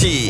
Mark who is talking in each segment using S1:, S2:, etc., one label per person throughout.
S1: 气。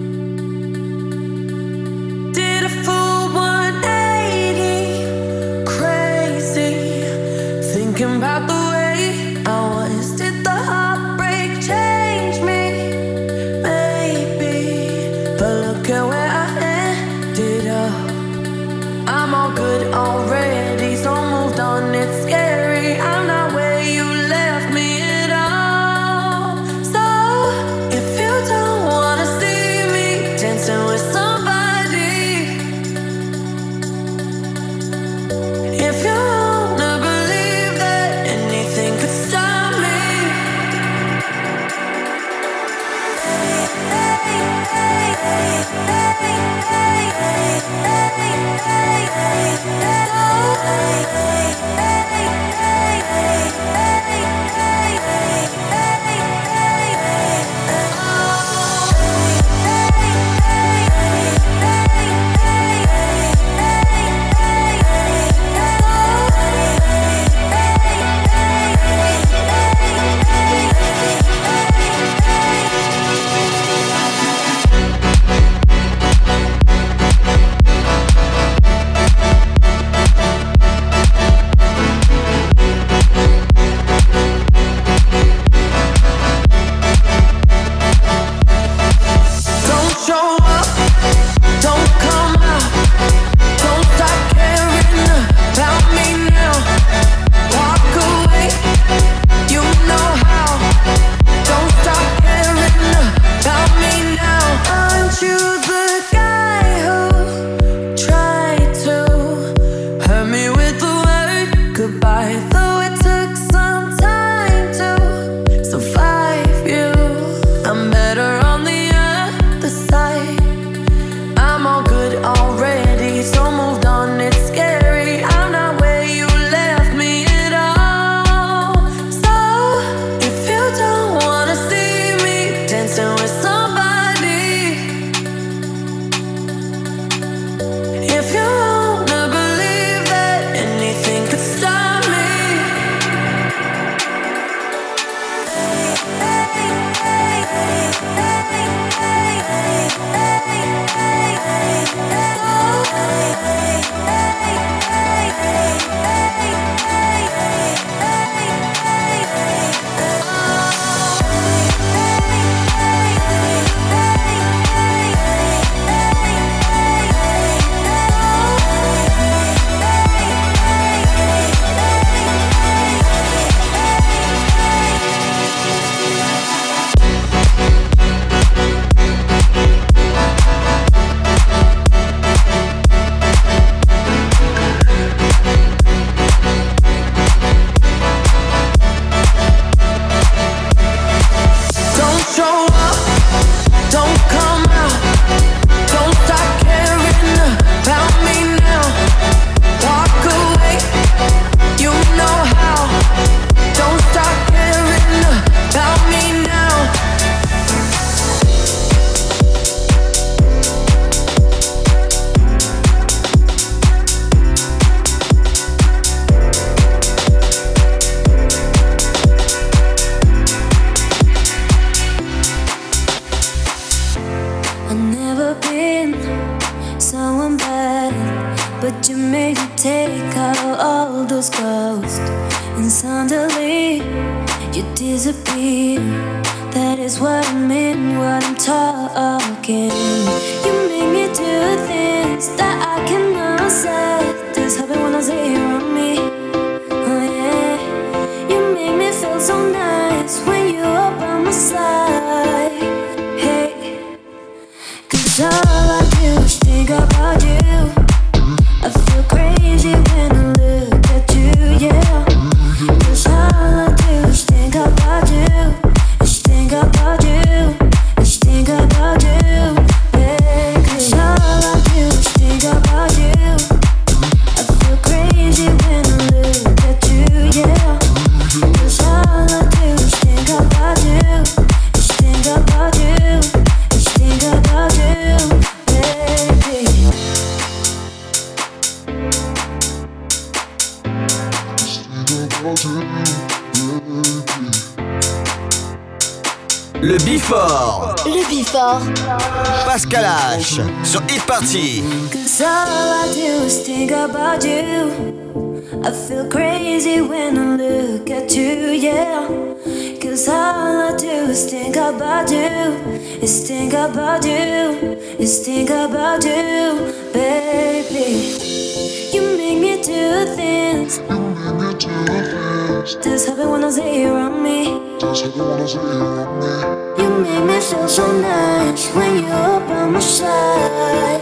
S2: eyes. Just when I see you
S3: around me. Just happy when I see you around me. You make me feel so nice when you're by my side.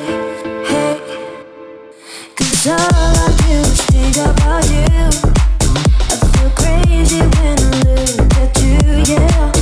S3: Hey, cause all I do is think about you. I feel crazy when I look at you, yeah.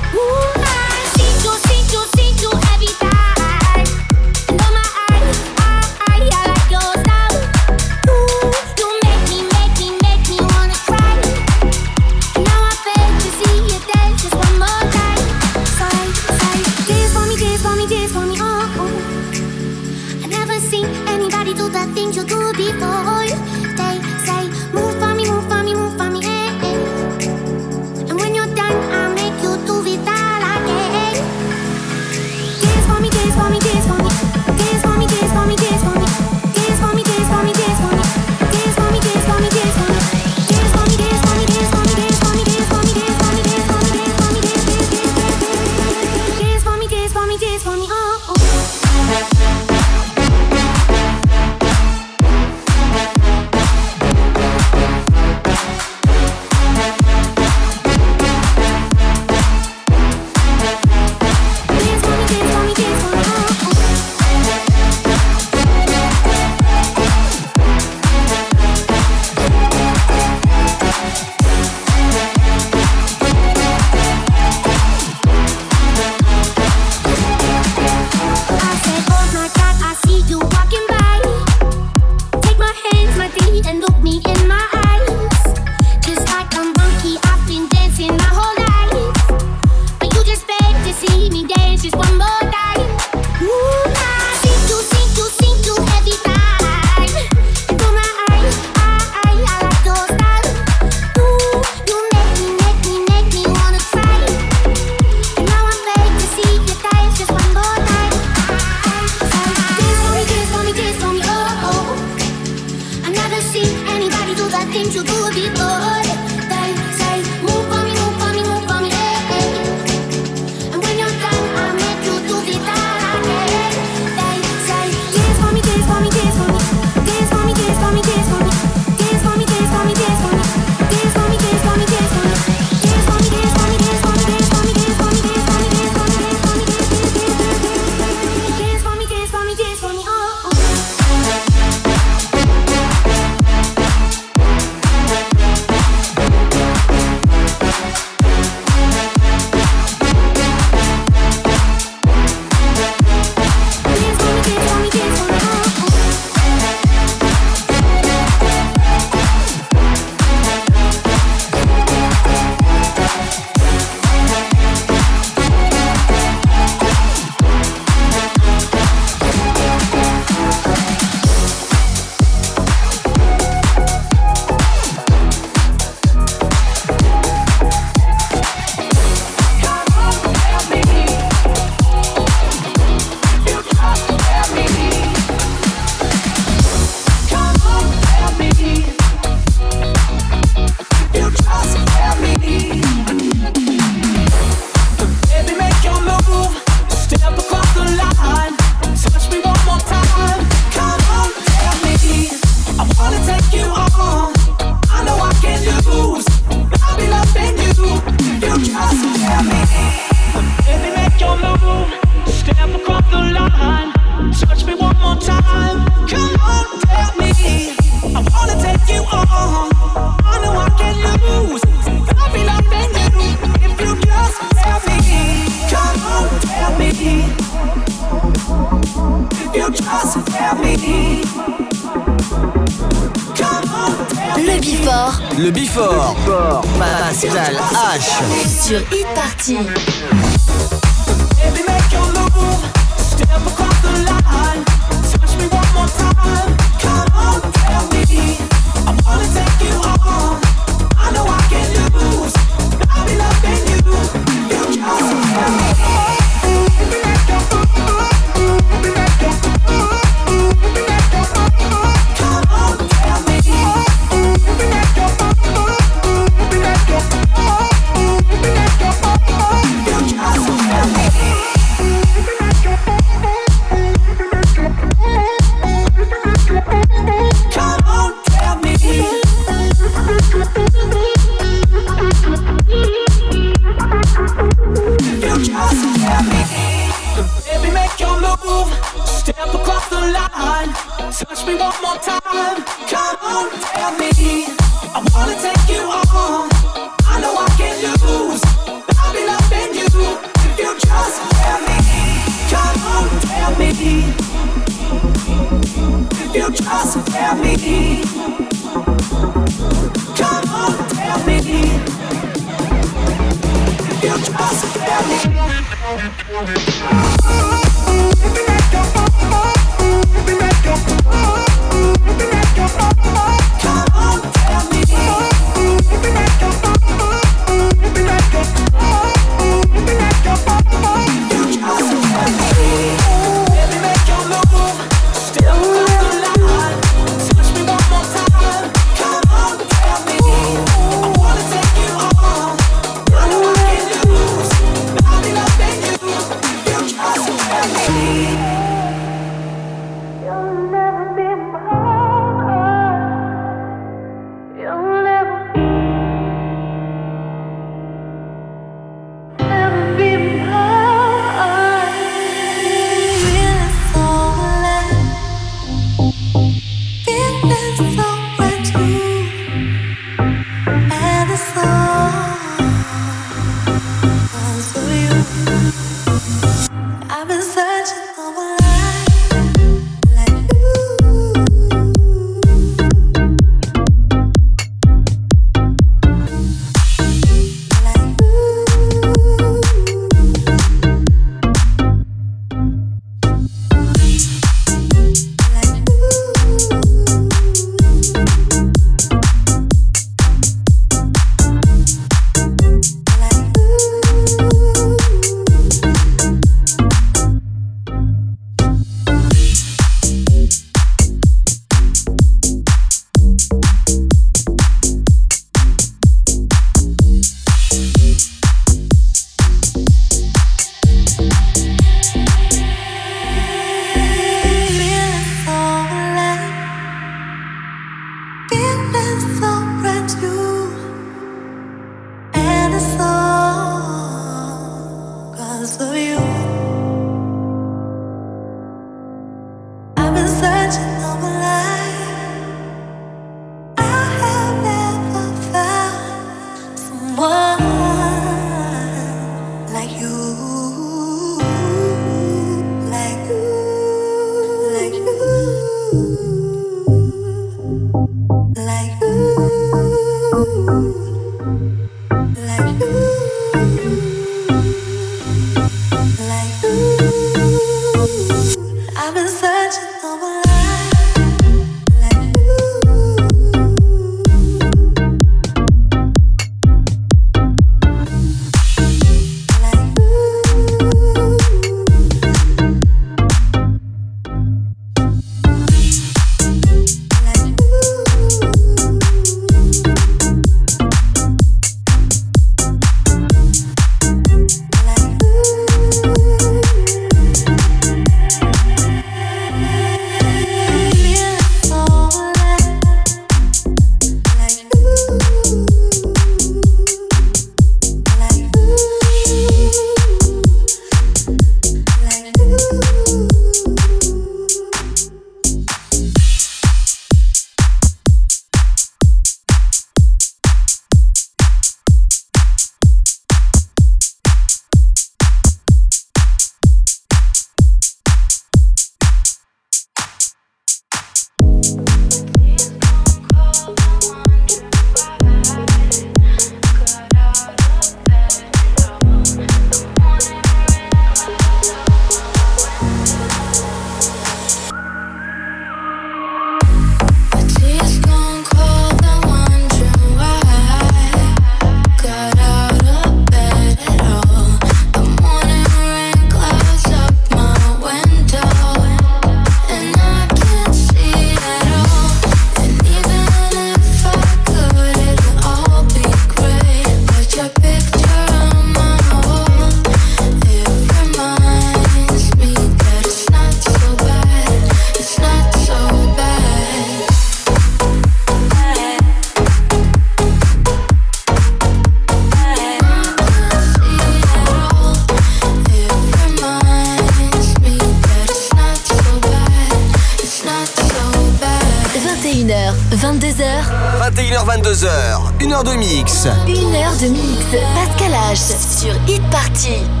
S4: sur Hit Party.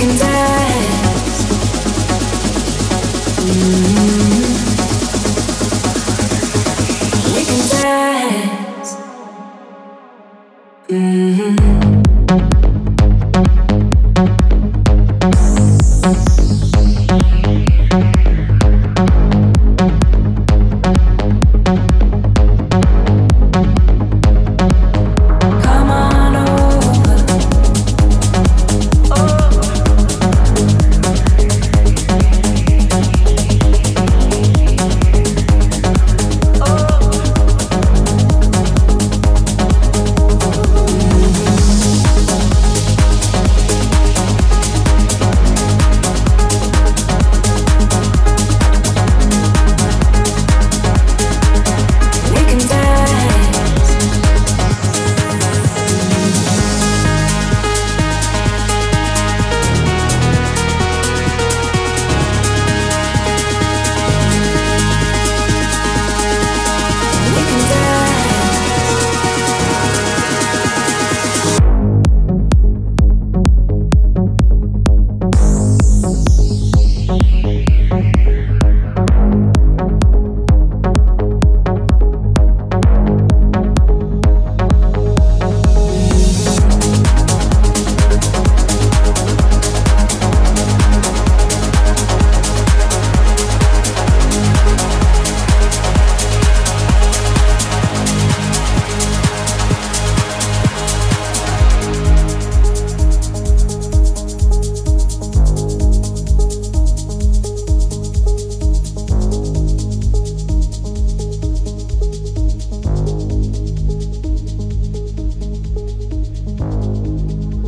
S5: can tell.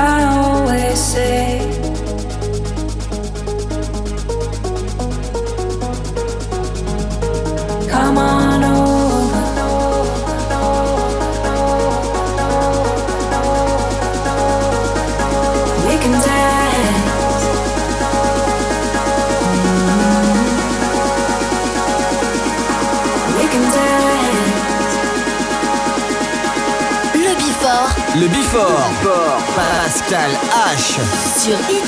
S4: I
S3: always say
S6: le Bifort. Pascal H.
S3: Sur Hit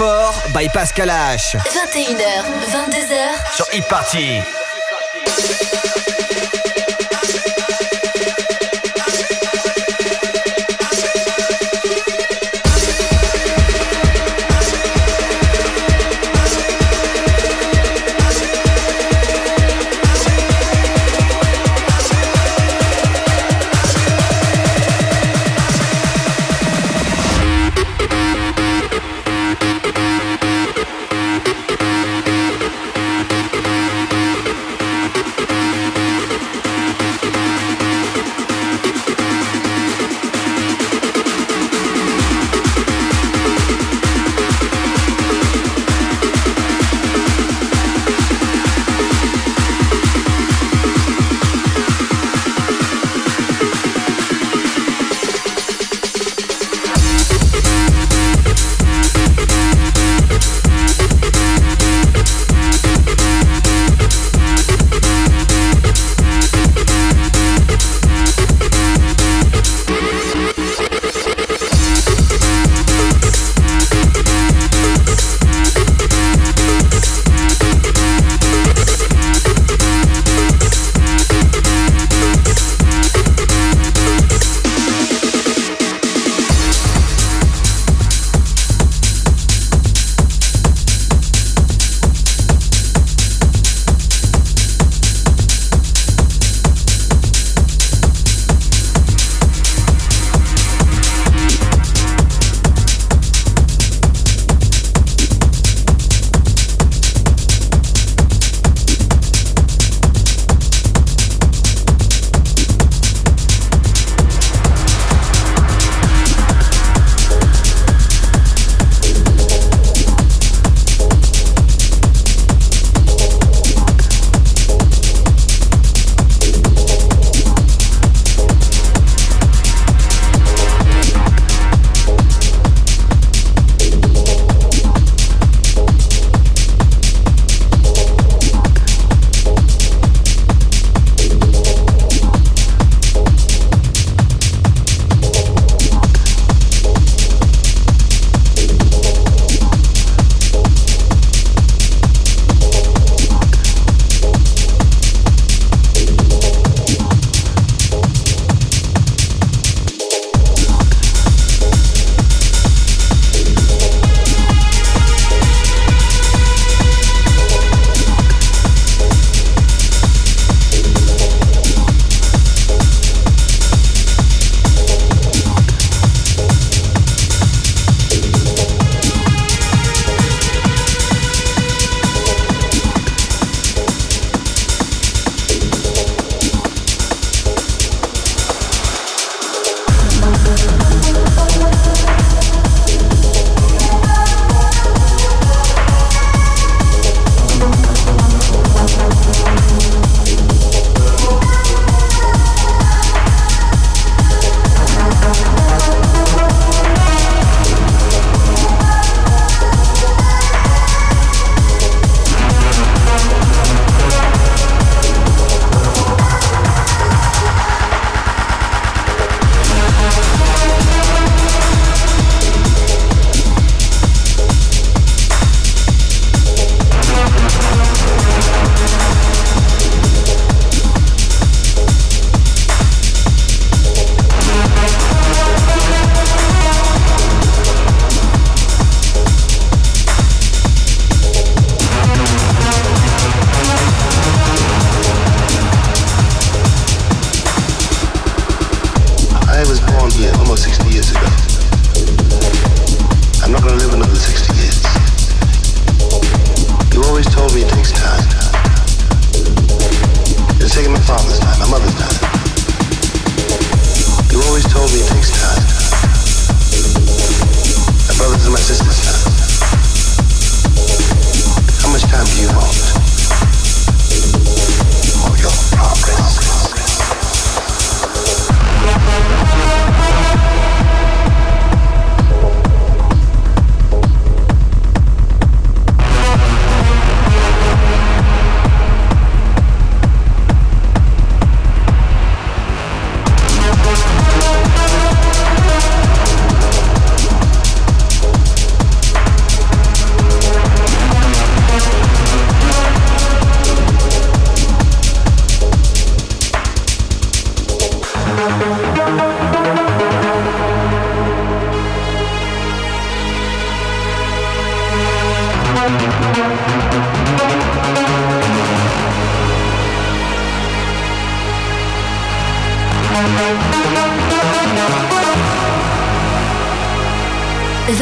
S6: Before by Pascal H.
S3: 21h, 22h.
S6: Sur Hit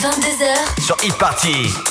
S4: 22h
S6: sur Hit Party.